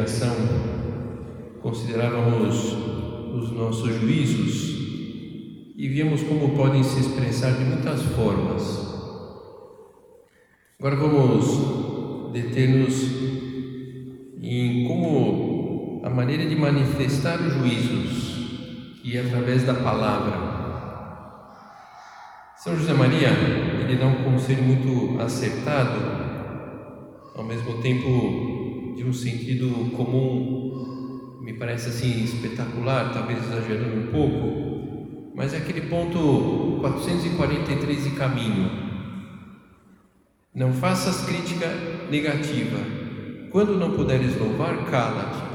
meditação, considerávamos os nossos juízos e víamos como podem se expressar de muitas formas. Agora vamos deter-nos em como a maneira de manifestar os juízos, é através da palavra. São José Maria, ele dá um conselho muito acertado, ao mesmo tempo de um sentido comum, me parece assim espetacular, talvez exagerando um pouco, mas é aquele ponto 443 de caminho. Não faças crítica negativa. Quando não puderes louvar, cala-te.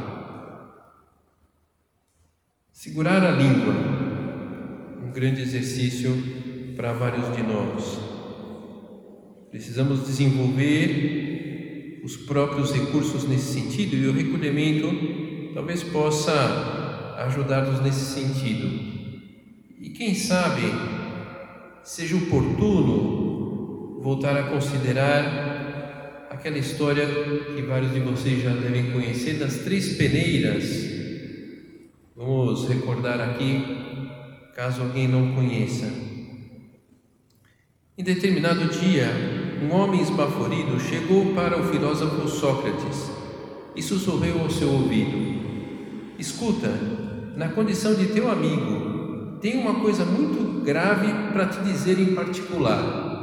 Segurar a língua, um grande exercício para vários de nós. Precisamos desenvolver os próprios recursos nesse sentido e o recolhimento talvez possa ajudar-nos nesse sentido. E quem sabe seja oportuno voltar a considerar aquela história que vários de vocês já devem conhecer das três peneiras. Vamos recordar aqui, caso alguém não conheça. Em determinado dia, um homem esbaforido chegou para o filósofo Sócrates e sussurrou ao seu ouvido: Escuta, na condição de teu amigo, tenho uma coisa muito grave para te dizer em particular.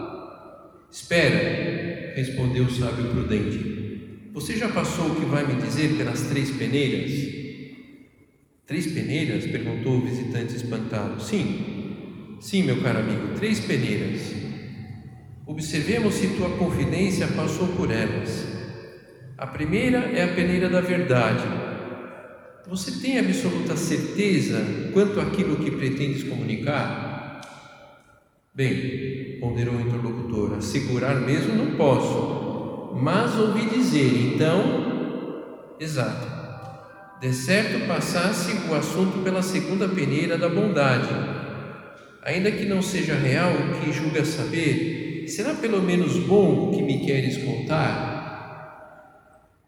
Espera, respondeu o sábio prudente. Você já passou o que vai me dizer pelas três peneiras? Três peneiras? perguntou o visitante espantado. Sim, sim, meu caro amigo, três peneiras. Observemos se tua confidência passou por elas. A primeira é a peneira da verdade. Você tem absoluta certeza quanto àquilo que pretendes comunicar? Bem, ponderou o interlocutor, assegurar mesmo não posso, mas ouvi dizer, então, exato. De certo passasse o assunto pela segunda peneira da bondade. Ainda que não seja real o que julga saber, será pelo menos bom o que me queres contar?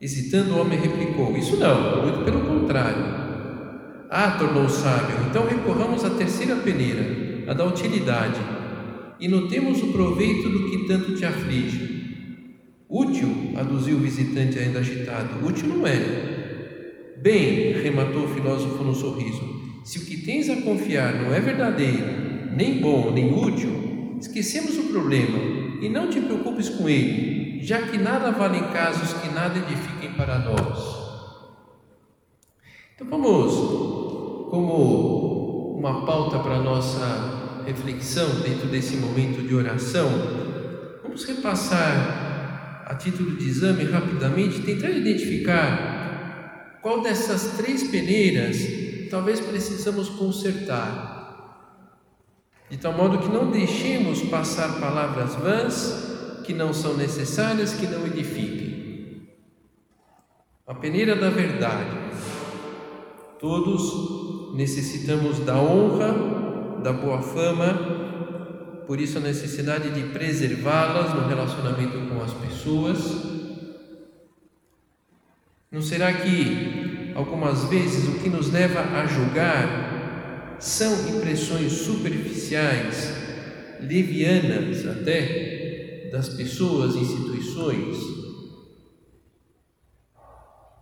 Hesitando, o homem replicou: Isso não, muito pelo contrário. Ah, tornou sábio, então recorramos à terceira peneira, a da utilidade, e notemos o proveito do que tanto te aflige. Útil, aduziu o visitante ainda agitado, útil não é. Bem, rematou o filósofo no sorriso, se o que tens a confiar não é verdadeiro, nem bom, nem útil, Esquecemos o problema e não te preocupes com ele, já que nada vale em casos que nada edifiquem para nós. Então vamos, como uma pauta para a nossa reflexão dentro desse momento de oração, vamos repassar a título de exame rapidamente, tentar identificar qual dessas três peneiras talvez precisamos consertar de tal modo que não deixemos passar palavras vãs que não são necessárias, que não edifiquem. A peneira da verdade. Todos necessitamos da honra, da boa fama, por isso a necessidade de preservá-las no relacionamento com as pessoas. Não será que algumas vezes o que nos leva a julgar são impressões superficiais, levianas até, das pessoas e instituições.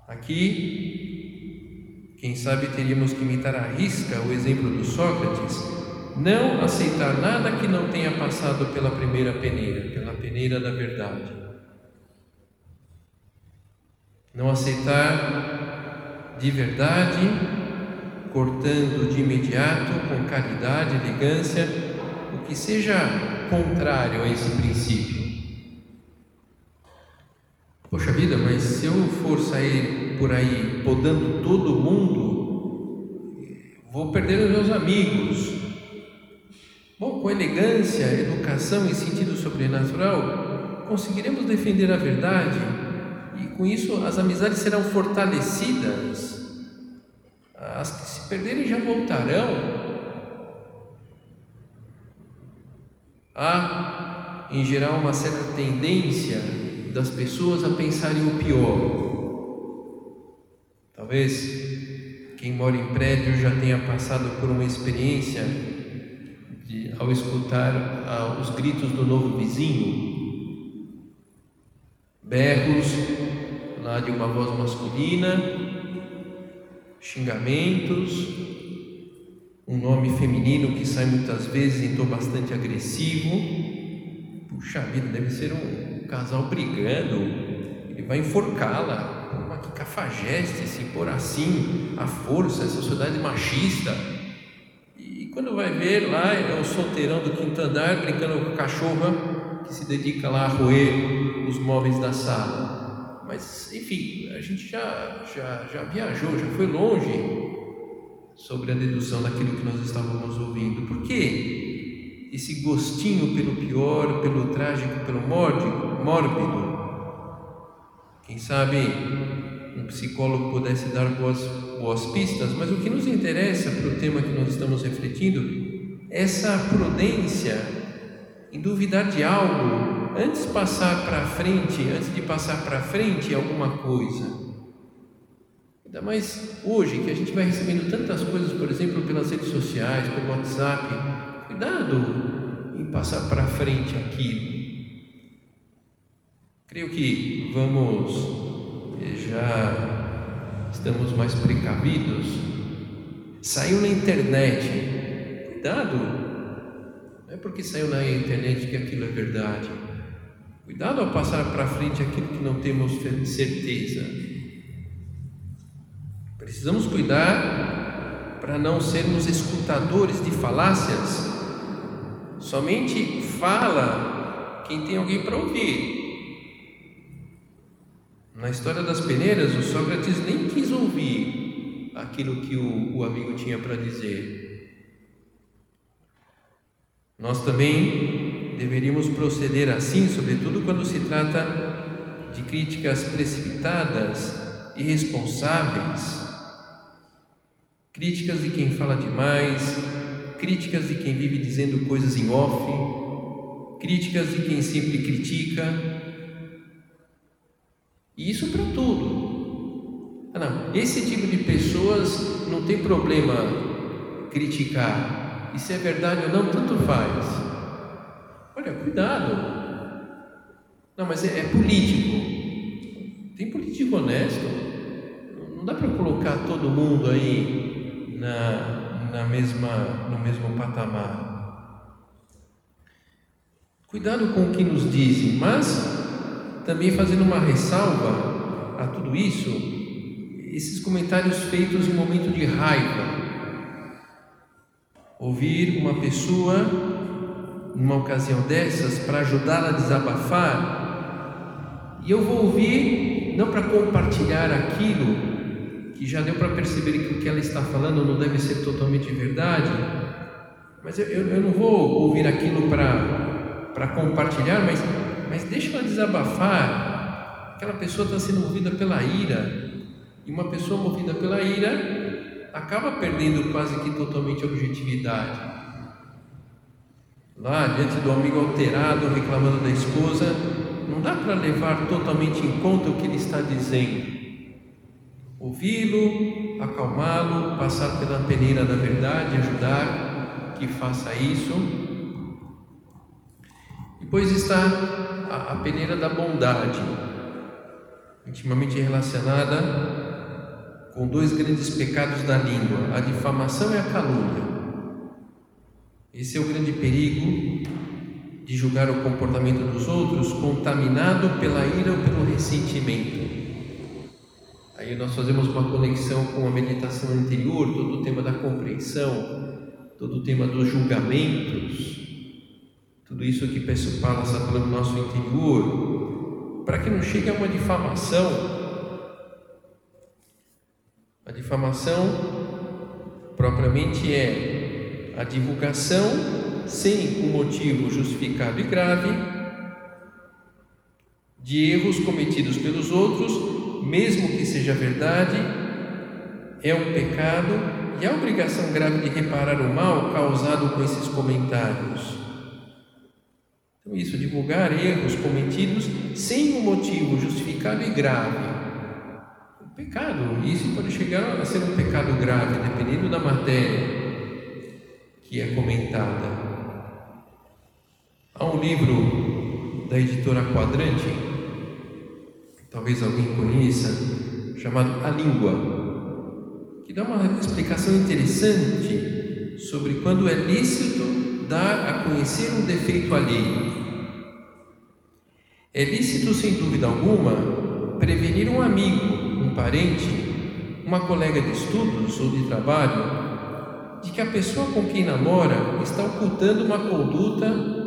Aqui, quem sabe teríamos que imitar à risca o exemplo do Sócrates, não aceitar nada que não tenha passado pela primeira peneira, pela peneira da verdade. Não aceitar de verdade, cortando de imediato, com caridade, elegância, o que seja contrário a esse princípio. Poxa vida, mas se eu for sair por aí podando todo mundo, vou perder os meus amigos. Bom, com elegância, educação e sentido sobrenatural, conseguiremos defender a verdade e com isso as amizades serão fortalecidas. As que perderem já voltarão. Há, em geral, uma certa tendência das pessoas a pensarem o pior. Talvez quem mora em prédio já tenha passado por uma experiência de, ao escutar os gritos do novo vizinho, berros lá de uma voz masculina, xingamentos, um nome feminino que sai muitas vezes em tom bastante agressivo. Puxa vida, deve ser um, casal brigando, ele vai enforcá-la. Que cafajeste se pôr assim, a força, essa sociedade machista. E quando vai ver lá, é o solteirão do quinto andar brincando com a cachorra que se dedica lá a roer os móveis da sala. Mas, enfim, a gente já, já, já viajou, já foi longe sobre a dedução daquilo que nós estávamos ouvindo. Por quê? esse gostinho pelo pior, pelo trágico, pelo mórbido, mórbido. Quem sabe um psicólogo pudesse dar boas, boas pistas, mas o que nos interessa para o tema que nós estamos refletindo é essa prudência em duvidar de algo antes passar para frente, antes de passar para frente alguma coisa. Ainda mais hoje que a gente vai recebendo tantas coisas, por exemplo, pelas redes sociais, pelo WhatsApp, Cuidado em passar para frente aquilo. Creio que vamos, eh, já estamos mais precavidos. Saiu na internet, cuidado, não é porque saiu na internet que aquilo é verdade. Cuidado ao passar para frente aquilo que não temos certeza. Precisamos cuidar para não sermos escutadores de falácias Somente fala quem tem alguém para ouvir. Na história das peneiras, o Sócrates nem quis ouvir aquilo que o, o amigo tinha para dizer. Nós também deveríamos proceder assim, sobretudo quando se trata de críticas precipitadas, irresponsáveis, críticas de quem fala demais, críticas de quem vive dizendo coisas em off, críticas de quem sempre critica. E isso para tudo. Ah, não, esse tipo de pessoas não tem problema criticar. E se é verdade ou não, tanto faz. Olha, cuidado. Não, mas é, é político. Tem político honesto. Não dá para colocar todo mundo aí na, na mesma, no mesmo patamar. Cuidado com o que nos dizem, mas também fazendo uma ressalva a tudo isso, esses comentários feitos em momento de raiva. Ouvir uma pessoa numa ocasião dessas para ajudá-la a desabafar, e eu vou ouvir não para compartilhar aquilo que já deu para perceber que o que ela está falando não deve ser totalmente verdade, mas eu, eu, eu não vou ouvir aquilo para compartilhar, mas, mas deixa ela desabafar. Aquela pessoa está sendo movida pela ira, e uma pessoa movida pela ira acaba perdendo quase que totalmente a objetividade. Lá, diante do amigo alterado, reclamando da esposa, não dá para levar totalmente em conta o que ele está dizendo ouvi-lo, acalmá-lo, passar pela peneira da verdade, ajudar que faça isso. Depois está a, a peneira da bondade, intimamente relacionada com dois grandes pecados da língua, a difamação e a calúnia. Esse é o grande perigo de julgar o comportamento dos outros contaminado pela ira ou pelo ressentimento. Aí nós fazemos uma conexão com a meditação anterior, todo o tema da compreensão, todo o tema dos julgamentos, tudo isso que peço passa pelo nosso interior, para que não chegue a uma difamação. A difamação propriamente é a divulgação sem um motivo justificado e grave de erros cometidos pelos outros, mesmo que seja verdade, é um pecado e a obrigação grave de reparar o mal causado com esses comentários. Então, isso, divulgar erros cometidos sem um motivo justificado e grave. Um pecado, isso pode chegar a ser um pecado grave, dependendo da matéria que é comentada. Há um livro da editora Quadrante, talvez alguém conheça, chamado A Língua, que dá uma explicação interessante sobre quando é lícito dar a conhecer um defeito alheio. É lícito, sem dúvida alguma, prevenir um amigo, um parente, uma colega de estudos ou de trabalho de que a pessoa com quem namora está ocultando uma conduta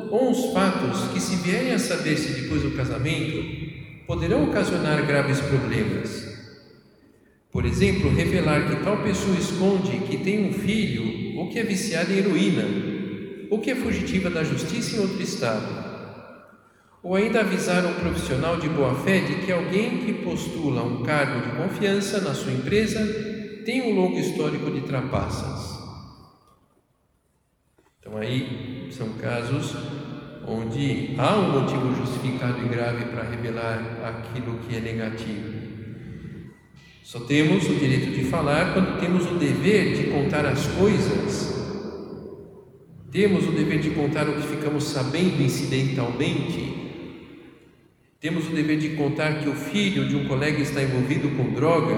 ou os fatos que, se vierem a saber-se depois do casamento, poderão ocasionar graves problemas. Por exemplo, revelar que tal pessoa esconde que tem um filho ou que é viciada em heroína, ou que é fugitiva da justiça em outro estado. Ou ainda avisar um profissional de boa fé de que alguém que postula um cargo de confiança na sua empresa tem um longo histórico de trapaças. Então, aí são casos onde há um motivo justificado e grave para revelar aquilo que é negativo. Só temos o direito de falar quando temos o dever de contar as coisas. Temos o dever de contar o que ficamos sabendo incidentalmente. Temos o dever de contar que o filho de um colega está envolvido com droga,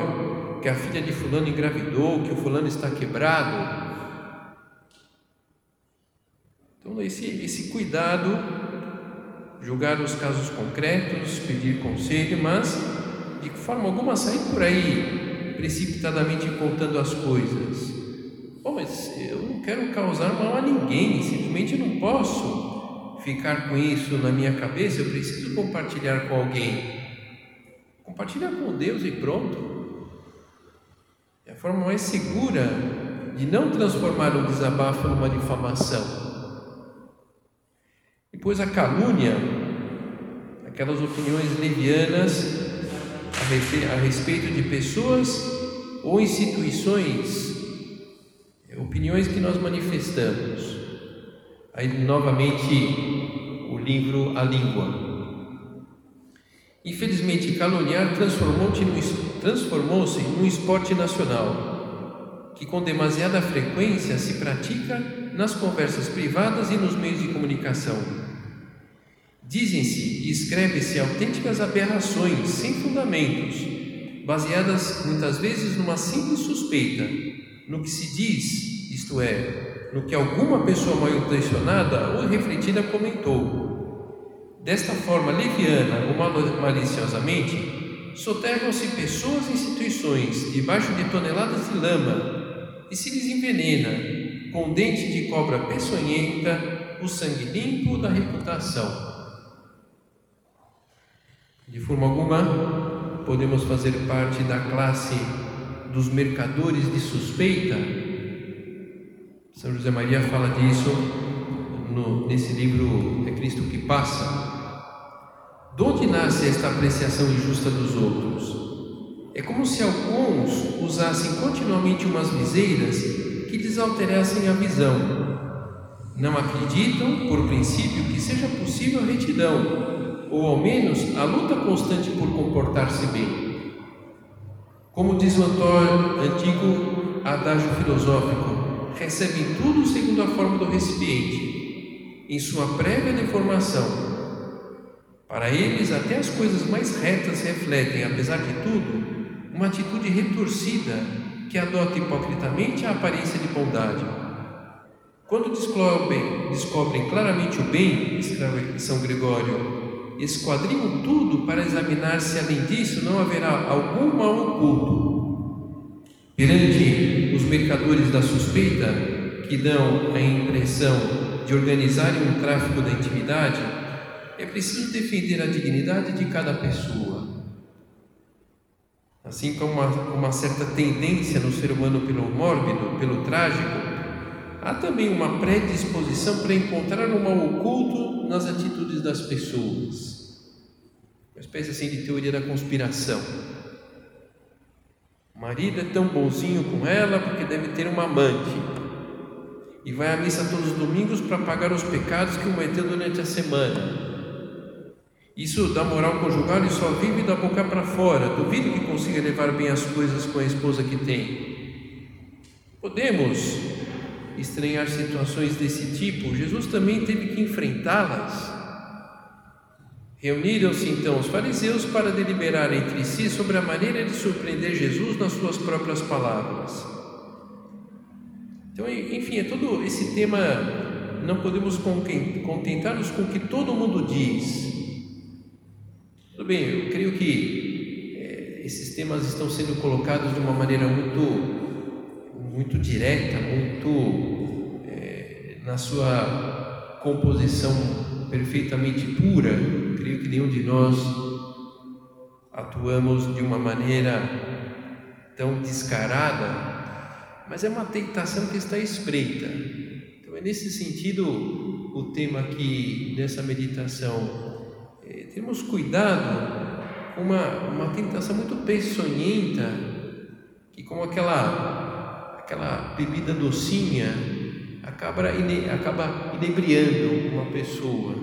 que a filha de fulano engravidou, que o fulano está quebrado, Então, esse, esse cuidado, julgar os casos concretos, pedir conselho, mas de forma alguma sair por aí precipitadamente contando as coisas. Bom, mas eu não quero causar mal a ninguém, simplesmente não posso ficar com isso na minha cabeça, eu preciso compartilhar com alguém. Compartilhar com Deus e pronto. É a forma mais segura de não transformar o desabafo numa difamação. Depois a calúnia, aquelas opiniões levianas a respeito de pessoas ou instituições, é, opiniões que nós manifestamos. Aí novamente o livro A Língua. Infelizmente, caluniar transformou-se num, transformou num esporte nacional, que com demasiada frequência se pratica nas conversas privadas e nos meios de comunicação Dizem-se e escrevem-se autênticas aberrações sem fundamentos, baseadas muitas vezes numa simples suspeita, no que se diz, isto é, no que alguma pessoa mal intencionada ou refletida comentou. Desta forma leviana ou maliciosamente, soterram-se pessoas e instituições debaixo de toneladas de lama e se lhes envenena, com dente de cobra peçonhenta, o sangue limpo da reputação. De forma alguma, podemos fazer parte da classe dos mercadores de suspeita. São José Maria fala disso no, nesse livro É Cristo que Passa. De onde nasce esta apreciação injusta dos outros? É como se alguns usassem continuamente umas viseiras que desalterassem a visão. Não acreditam, por princípio, que seja possível a retidão ou ao menos a luta constante por comportar-se bem. Como diz o antigo adágio filosófico, recebem tudo segundo a forma do recipiente, em sua prévia deformação. Para eles, até as coisas mais retas refletem, apesar de tudo, uma atitude retorcida que adota hipocritamente a aparência de bondade. Quando descobrem, descobrem claramente o bem, escreve São Gregório, esquadrinham tudo para examinar se além disso não haverá algum mal oculto. Perante os mercadores da suspeita, que dão a impressão de organizarem um tráfico da intimidade, é preciso defender a dignidade de cada pessoa. Assim como uma, uma certa tendência no ser humano pelo mórbido, pelo trágico, há também uma predisposição para encontrar o mal oculto nas atitudes das pessoas. Uma espécie assim de teoria da conspiração. O marido é tão bonzinho com ela porque deve ter uma amante. E vai à missa todos os domingos para pagar os pecados que cometeu durante a semana. Isso dá moral conjugal e só vive da boca para fora. Duvido que consiga levar bem as coisas com a esposa que tem. Podemos estranhar situações desse tipo, Jesus também teve que enfrentá-las. Reuniram-se então os fariseus para deliberar entre si sobre a maneira de surpreender Jesus nas suas próprias palavras. Então, enfim, é todo esse tema. Não podemos contentar-nos com o que todo mundo diz. Tudo bem, eu creio que é, esses temas estão sendo colocados de uma maneira muito muito direta, muito é, na sua composição perfeitamente pura. Creio que nenhum de nós atuamos de uma maneira tão descarada, mas é uma tentação que está espreita. Então é nesse sentido o tema aqui dessa meditação. É, temos cuidado com uma, uma tentação muito peçonhenta, que como aquela aquela bebida docinha acaba, ine, acaba inebriando uma pessoa.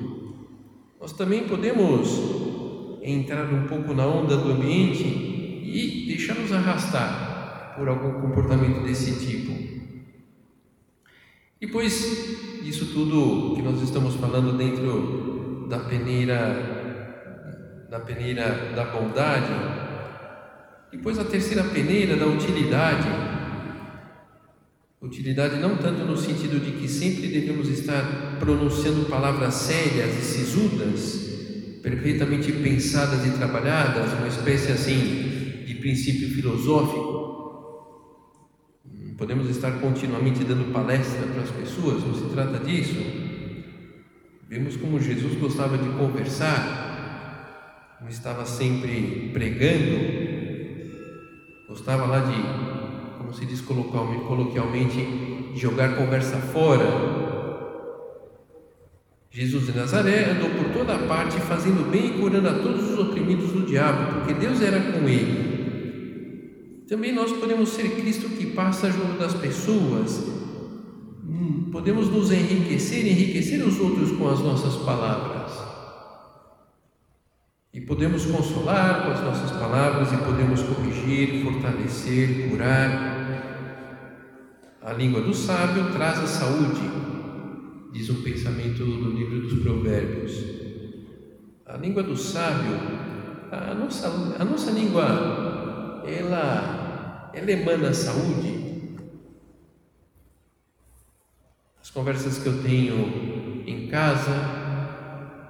Nós também podemos entrar um pouco na onda do ambiente e deixar-nos arrastar por algum comportamento desse tipo. Depois disso tudo que nós estamos falando dentro da peneira da peneira da bondade, depois a terceira peneira da utilidade, Utilidade não tanto no sentido de que sempre devemos estar pronunciando palavras sérias e sisudas, perfeitamente pensadas e trabalhadas, uma espécie assim de princípio filosófico. Podemos estar continuamente dando palestra para as pessoas, não se trata disso. Vemos como Jesus gostava de conversar, como estava sempre pregando, gostava lá de como se diz coloquialmente, jogar conversa fora. Jesus de Nazaré andou por toda parte fazendo bem e curando a todos os oprimidos do diabo, porque Deus era com ele. Também nós podemos ser Cristo que passa junto das pessoas. Hum, podemos nos enriquecer, enriquecer os outros com as nossas palavras. E podemos consolar com as nossas palavras e podemos corrigir, fortalecer, curar. A língua do sábio traz a saúde, diz um pensamento do livro dos Provérbios. A língua do sábio, a nossa, a nossa língua, ela, ela emana saúde. As conversas que eu tenho em casa,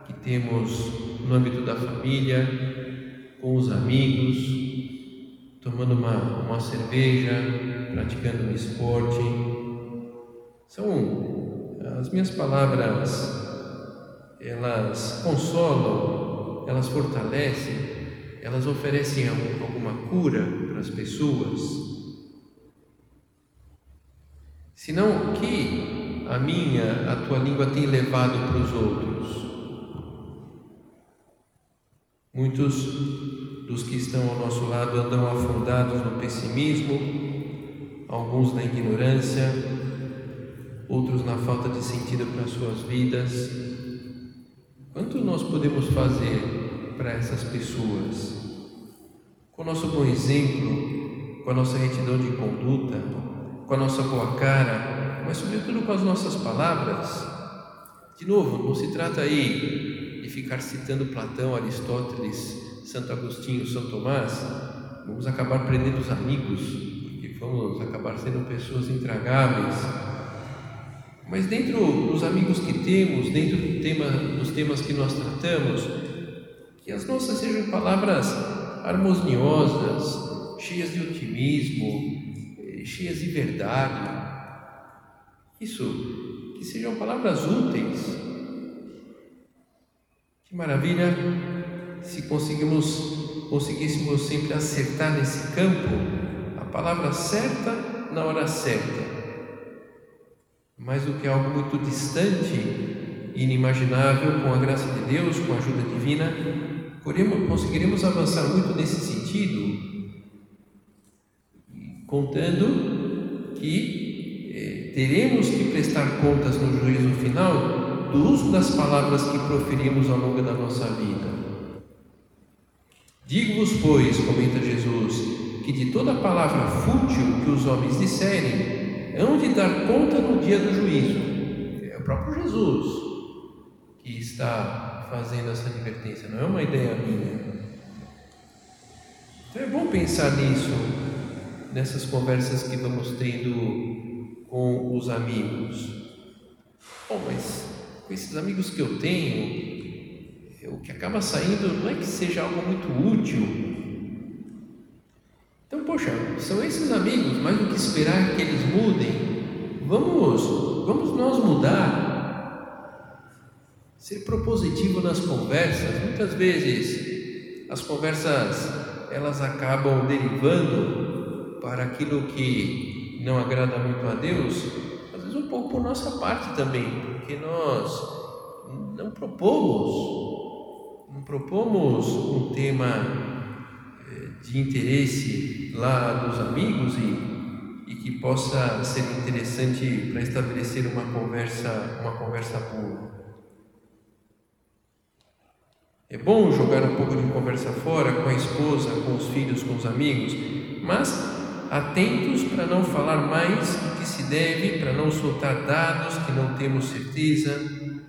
que temos no âmbito da família, com os amigos, tomando uma, uma cerveja, praticando um esporte. São as minhas palavras, elas consolam, elas fortalecem, elas oferecem alguma cura para as pessoas. Senão, o que a minha, a tua língua tem levado para os outros? Muitos dos que estão ao nosso lado andam afundados no pessimismo, alguns na ignorância, outros na falta de sentido para suas vidas. Quanto nós podemos fazer para essas pessoas? Com o nosso bom exemplo, com a nossa retidão de conduta, com a nossa boa cara, mas sobretudo com as nossas palavras. De novo, não se trata aí ficar citando Platão, Aristóteles, Santo Agostinho, São Tomás, vamos acabar prendendo os amigos, vamos acabar sendo pessoas intragáveis. Mas dentro dos amigos que temos, dentro do tema, dos temas que nós tratamos, que as nossas sejam palavras harmoniosas, cheias de otimismo, eh, cheias de verdade. Isso, que sejam palavras úteis. Que maravilha se conseguimos, conseguíssemos sempre acertar nesse campo palavra certa na hora certa. Mais do que algo muito distante, inimaginável, com a graça de Deus, com a ajuda divina, conseguiremos avançar muito nesse sentido, contando que eh, teremos que prestar contas no juízo final do uso das palavras que proferimos ao longo da nossa vida. Digo-vos, pois, comenta Jesus, que de toda palavra fútil que os homens disserem, hão de dar conta no dia do juízo. É o próprio Jesus que está fazendo essa advertência, não é uma ideia minha. Então é bom pensar nisso, nessas conversas que vamos tendo com os amigos. Bom, mas com esses amigos que eu tenho, o que acaba saindo não é que seja algo muito útil. Poxa, são esses amigos, mais do que esperar que eles mudem, vamos, vamos nós mudar. Ser propositivo nas conversas. Muitas vezes as conversas elas acabam derivando para aquilo que não agrada muito a Deus, às vezes um pouco por nossa parte também, porque nós não propomos não propomos um tema de interesse lá dos amigos e, e que possa ser interessante para estabelecer uma conversa, uma conversa boa. É bom jogar um pouco de conversa fora com a esposa, com os filhos, com os amigos, mas atentos para não falar mais do que se deve, para não soltar dados que não temos certeza,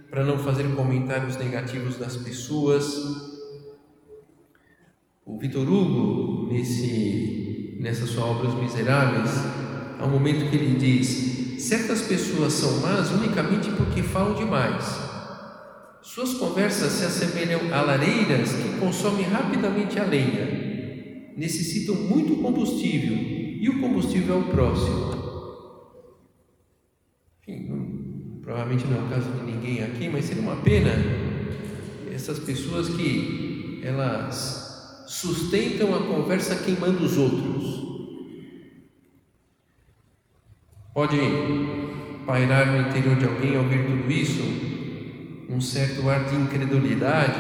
para não fazer comentários negativos das pessoas. O Vitor Hugo, nesse, nessa sua obra Os Miseráveis, há um momento que ele diz: certas pessoas são más unicamente porque falam demais. Suas conversas se assemelham a lareiras que consomem rapidamente a lenha. Necessitam muito combustível e o combustível é o próximo. provavelmente não é o caso de ninguém aqui, mas seria uma pena essas pessoas que elas sustentam a conversa queimando os outros. Pode pairar no interior de alguém ao ouvir tudo isso um certo ar de incredulidade.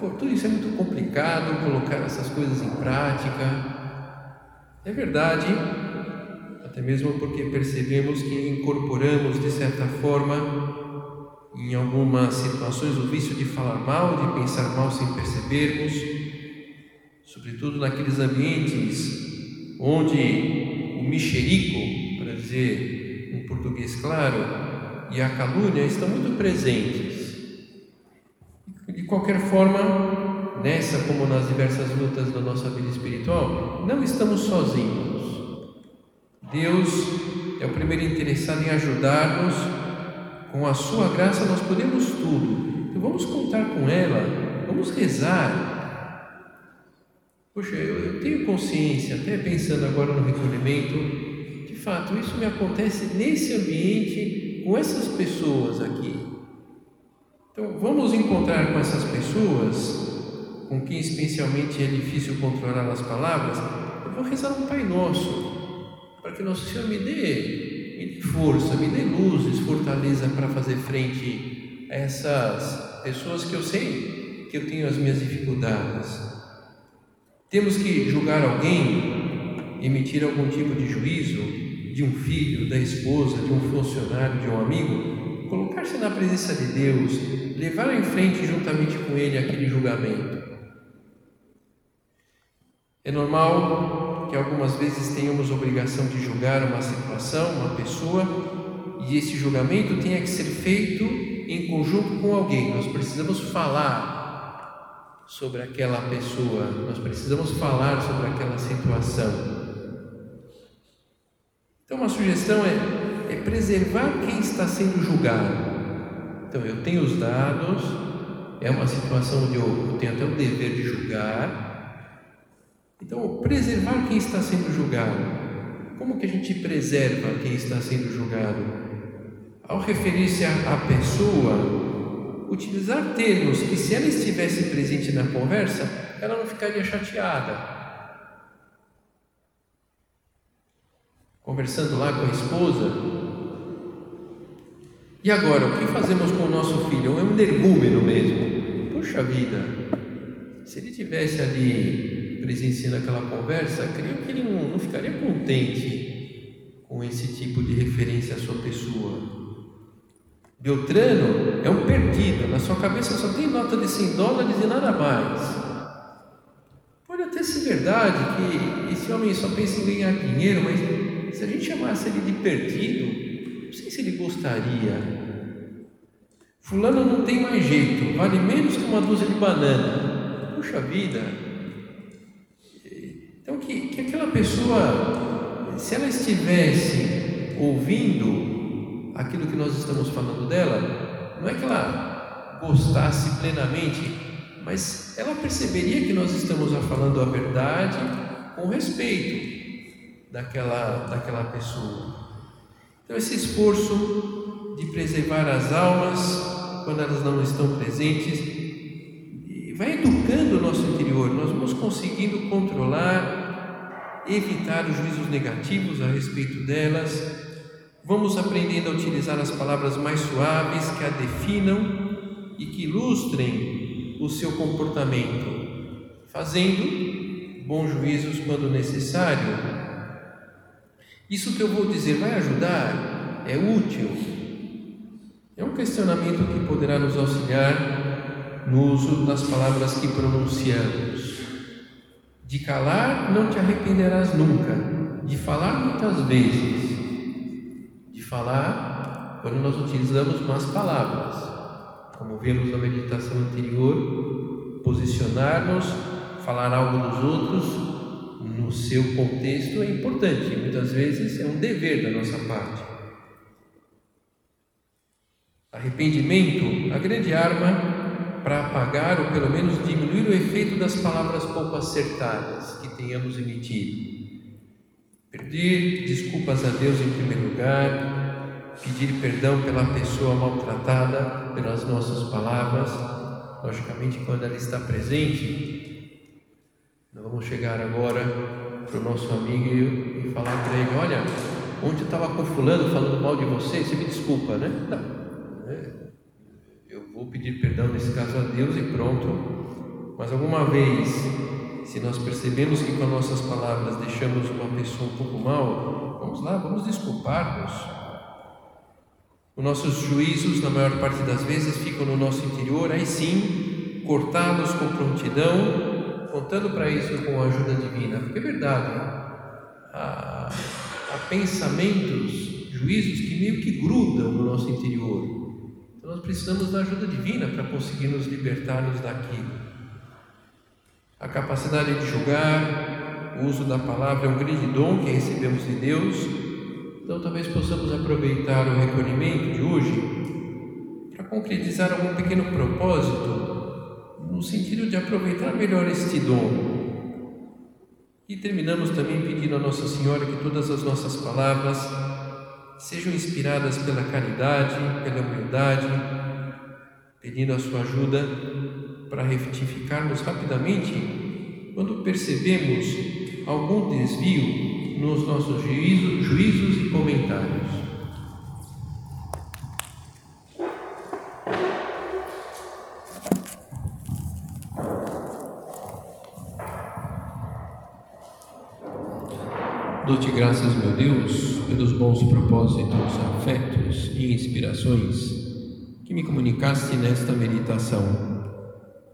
Pô, tudo isso é muito complicado, colocar essas coisas em prática. É verdade, até mesmo porque percebemos que incorporamos de certa forma em algumas situações o vício de falar mal, de pensar mal sem percebermos, sobretudo naqueles ambientes onde o mexerico, para dizer em português claro, e a calúnia estão muito presentes. De qualquer forma, nessa como nas diversas lutas da nossa vida espiritual, não estamos sozinhos. Deus é o primeiro interessado em ajudar-nos. Com a sua graça nós podemos tudo. Então vamos contar com ela, vamos rezar. Poxa, eu, eu tenho consciência, até pensando agora no recolhimento, de fato, isso me acontece nesse ambiente, com essas pessoas aqui. Então vamos encontrar com essas pessoas, com quem especialmente é difícil controlar as palavras. Eu vou rezar um Pai Nosso para que Nosso Senhor me dê, me dê força, me dê luzes, fortaleza para fazer frente a essas pessoas que eu sei que eu tenho as minhas dificuldades. Temos que julgar alguém, emitir algum tipo de juízo de um filho, da esposa, de um funcionário, de um amigo, colocar-se na presença de Deus, levar em frente juntamente com Ele aquele julgamento. É normal que algumas vezes tenhamos obrigação de julgar uma situação, uma pessoa, e esse julgamento tenha que ser feito em conjunto com alguém. Nós precisamos falar sobre aquela pessoa, nós precisamos falar sobre aquela situação. Então, uma sugestão é, é preservar quem está sendo julgado. Então, eu tenho os dados, é uma situação onde eu, tenho até o dever de julgar. Então, preservar quem está sendo julgado. Como que a gente preserva quem está sendo julgado? Ao referir-se à pessoa, utilizar termos que, se ela estivesse presente na conversa, ela não ficaria chateada. Conversando lá com a esposa, e agora, o que fazemos com o nosso filho? É um energúmeno mesmo. Puxa vida, se ele tivesse ali presenciando aquela conversa, creio que ele não, não ficaria contente com esse tipo de referência à sua pessoa. Beltrano é um perdido, na sua cabeça só tem nota de 100 dólares e nada mais. Pode até ser verdade que esse homem só pensa em ganhar dinheiro, mas se a gente chamasse ele de perdido, não sei se ele gostaria. Fulano não tem mais jeito, vale menos que uma dúzia de banana. Puxa vida! Então, que, que aquela pessoa, se ela estivesse ouvindo aquilo que nós estamos falando dela, não é que ela gostasse plenamente, mas ela perceberia que nós estamos falando a verdade com respeito daquela, daquela pessoa. Então, esse esforço de preservar as almas quando elas não estão presentes, vai educando o nosso interior, nós vamos conseguindo controlar, evitar os juízos negativos a respeito delas Vamos aprendendo a utilizar as palavras mais suaves que a definam e que ilustrem o seu comportamento, fazendo bons juízos quando necessário. Isso que eu vou dizer vai ajudar? É útil? É um questionamento que poderá nos auxiliar no uso das palavras que pronunciamos. De calar não te arrependerás nunca, de falar muitas vezes falar quando nós utilizamos más palavras. Como vimos na meditação anterior, posicionar-nos, falar algo dos outros no seu contexto é importante, muitas vezes é um dever da nossa parte. Arrependimento, a grande arma para apagar ou pelo menos diminuir o efeito das palavras pouco acertadas que tenhamos emitido. Pedir desculpas a Deus em primeiro lugar, pedir perdão pela pessoa maltratada pelas nossas palavras. Logicamente, quando ela está presente, nós vamos chegar agora para o nosso amigo e falar para ele: Olha, ontem eu estava com fulano falando mal de você, você me desculpa, né? Não, é, eu vou pedir perdão nesse caso a Deus e pronto. Mas alguma vez se nós percebemos que com as nossas palavras deixamos uma pessoa um pouco mal, vamos lá, vamos desculpar-nos. Os nossos juízos, na maior parte das vezes, ficam no nosso interior, aí sim, cortá-los com prontidão, contando para isso com a ajuda divina, porque é verdade, há, há pensamentos, juízos que meio que grudam no nosso interior. Então nós precisamos da ajuda divina para conseguir nos libertarmos daquilo. A capacidade de julgar, o uso da palavra é um grande dom que recebemos de Deus. Então, talvez possamos aproveitar o recolhimento de hoje para concretizar algum pequeno propósito, no sentido de aproveitar melhor este dom. E terminamos também pedindo a Nossa Senhora que todas as nossas palavras sejam inspiradas pela caridade, pela humildade, pedindo a sua ajuda para retificarmos rapidamente quando percebemos algum desvio nos nossos juízos, juízos e comentários. Dou-te graças, meu Deus, pelos bons propósitos, afetos e inspirações que me comunicaste nesta meditação